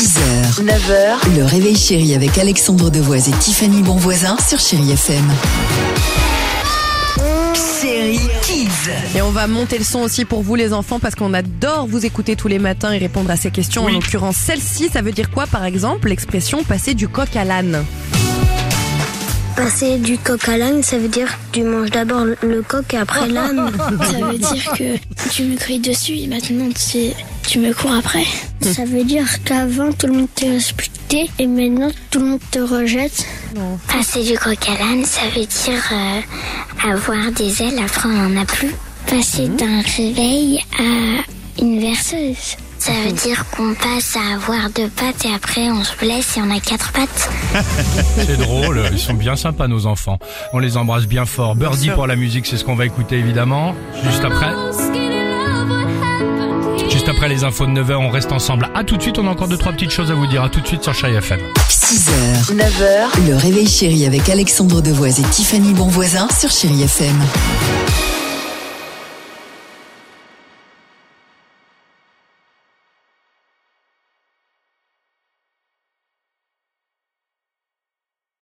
6h, 9h, le réveil chéri avec Alexandre Devoise et Tiffany Bonvoisin sur Chéri FM. Chéri Kids. Et on va monter le son aussi pour vous les enfants parce qu'on adore vous écouter tous les matins et répondre à ces questions. En l'occurrence, celle-ci, ça veut dire quoi par exemple L'expression passer du coq à l'âne? Passer du coq à l'âne, ça veut dire tu manges d'abord le coq et après l'âne. Ça veut dire que tu me cries dessus et maintenant tu, tu me cours après. Ça veut dire qu'avant tout le monde te respectait et maintenant tout le monde te rejette. Passer du coq à l'âne, ça veut dire euh, avoir des ailes, après on n'en a plus. Passer d'un réveil à une verseuse. Ça veut dire qu'on passe à avoir deux pattes et après on se blesse et on a quatre pattes. C'est drôle, ils sont bien sympas nos enfants. On les embrasse bien fort. Birdie pour la musique, c'est ce qu'on va écouter évidemment. Juste après. Juste après les infos de 9h, on reste ensemble. À tout de suite, on a encore deux trois petites choses à vous dire. À tout de suite sur Chai FM. 6h, 9h, le réveil chéri avec Alexandre Devoise et Tiffany Bonvoisin sur Chéri FM.